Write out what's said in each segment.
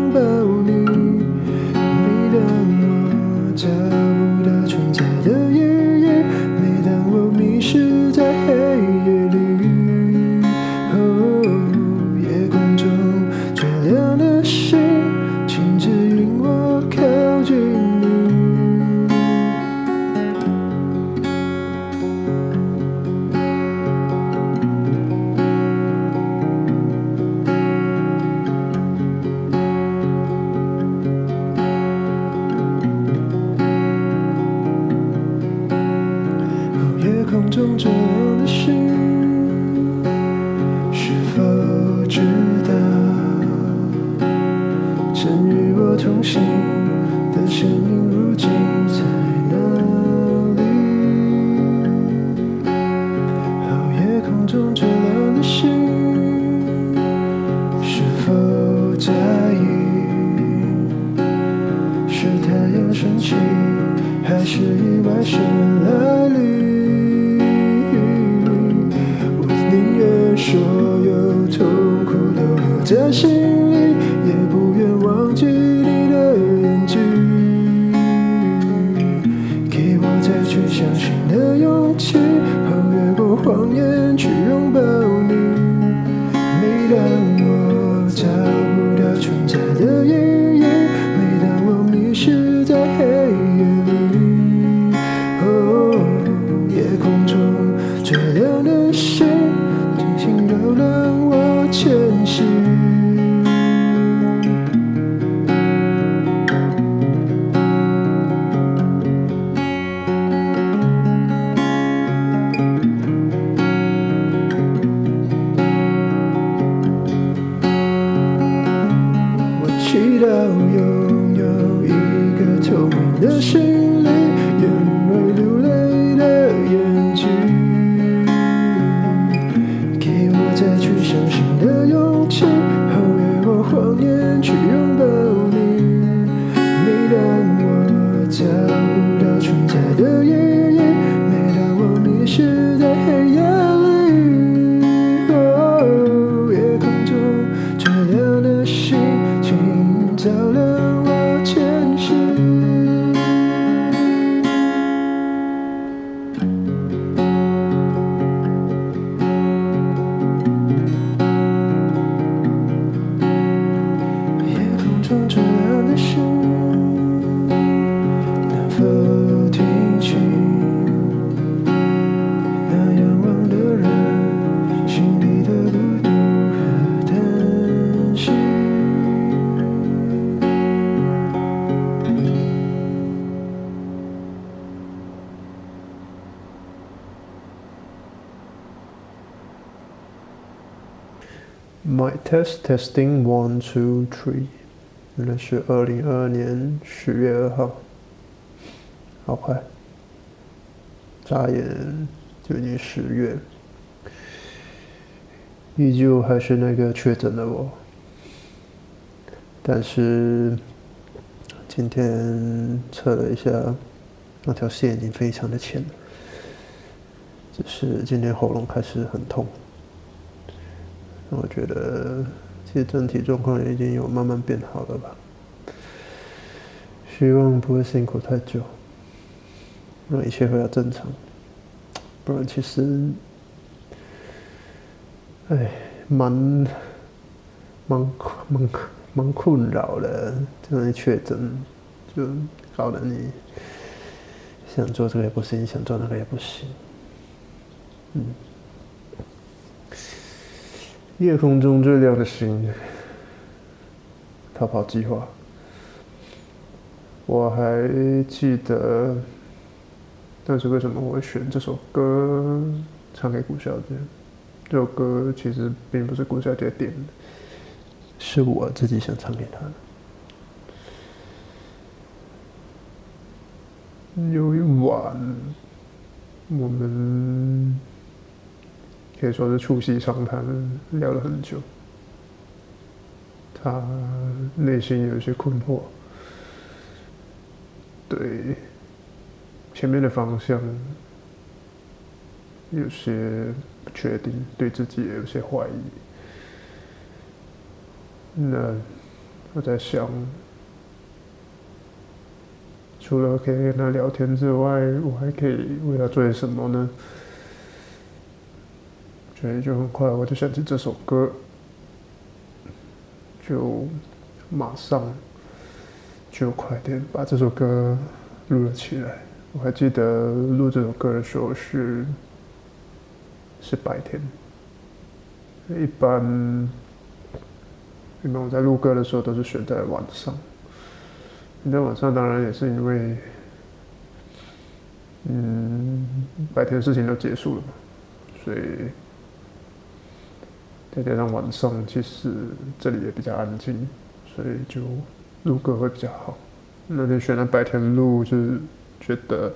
言风，中最亮的星，谎言去要拥有一个透明的心灵，眼会流泪的眼睛，给我再去相信的勇气，和越过谎言去拥抱你。每当我找不到存在的意义，My test testing one two three，原来是二零二二年十月二号，好快，眨眼就已经十月，依旧还是那个确诊的我，但是今天测了一下，那条线已经非常的浅了，只是今天喉咙开始很痛。我觉得其实整体状况也已经有慢慢变好了吧，希望不会辛苦太久，让一切回到正常。不然其实，哎，蛮蛮蛮蛮困扰的，这样一确诊，就搞得你想做这个也不行，想做那个也不行，嗯。夜空中最亮的星，逃跑计划。我还记得，但是为什么我会选这首歌唱给顾小姐？这首歌其实并不是顾小姐点的，是我自己想唱给她的。有一晚，我们。可以说是促膝长谈，聊了很久。他内心有一些困惑，对前面的方向有些不确定，对自己也有些怀疑。那我在想，除了可以跟他聊天之外，我还可以为他做些什么呢？所以就很快，我就想起这首歌，就马上就快点把这首歌录了起来。我还记得录这首歌的时候是是白天，一般一般我在录歌的时候都是选在晚上。在晚上当然也是因为，嗯，白天的事情都结束了嘛，所以。再加上晚上，其实这里也比较安静，所以就录歌会比较好。那天选了白天录，就是觉得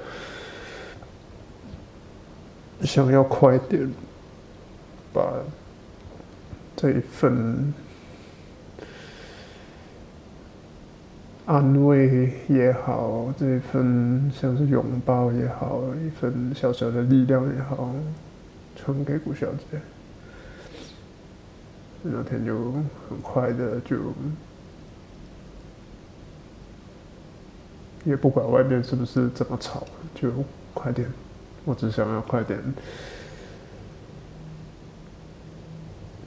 想要快点把这一份安慰也好，这一份像是拥抱也好，一份小小的力量也好，传给顾小姐。那天就很快的就，也不管外面是不是这么吵，就快点，我只想要快点，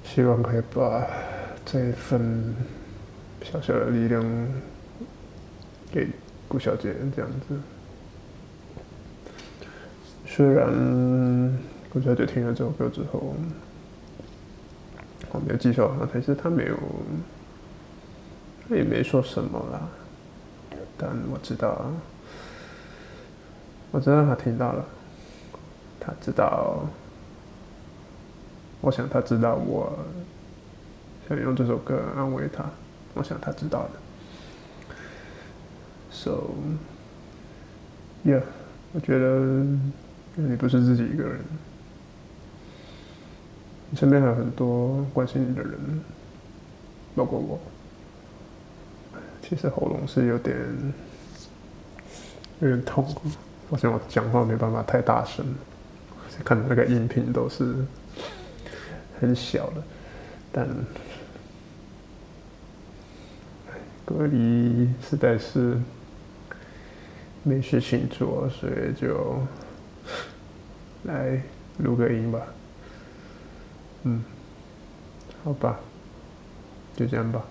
希望可以把这一份小小的力量给顾小姐这样子。虽然顾小姐听了这首歌之后。我没有记错，但是他没有，他也没说什么啦。但我知道，我知道他听到了，他知道，我想他知道我想用这首歌安慰他，我想他知道的。So，yeah，我觉得你不是自己一个人。你身边还有很多关心你的人，包括我。其实喉咙是有点有点痛，好像我讲话没办法太大声，看那个音频都是很小的，但隔离实在是没事情做，所以就来录个音吧。嗯，好吧，就这样吧。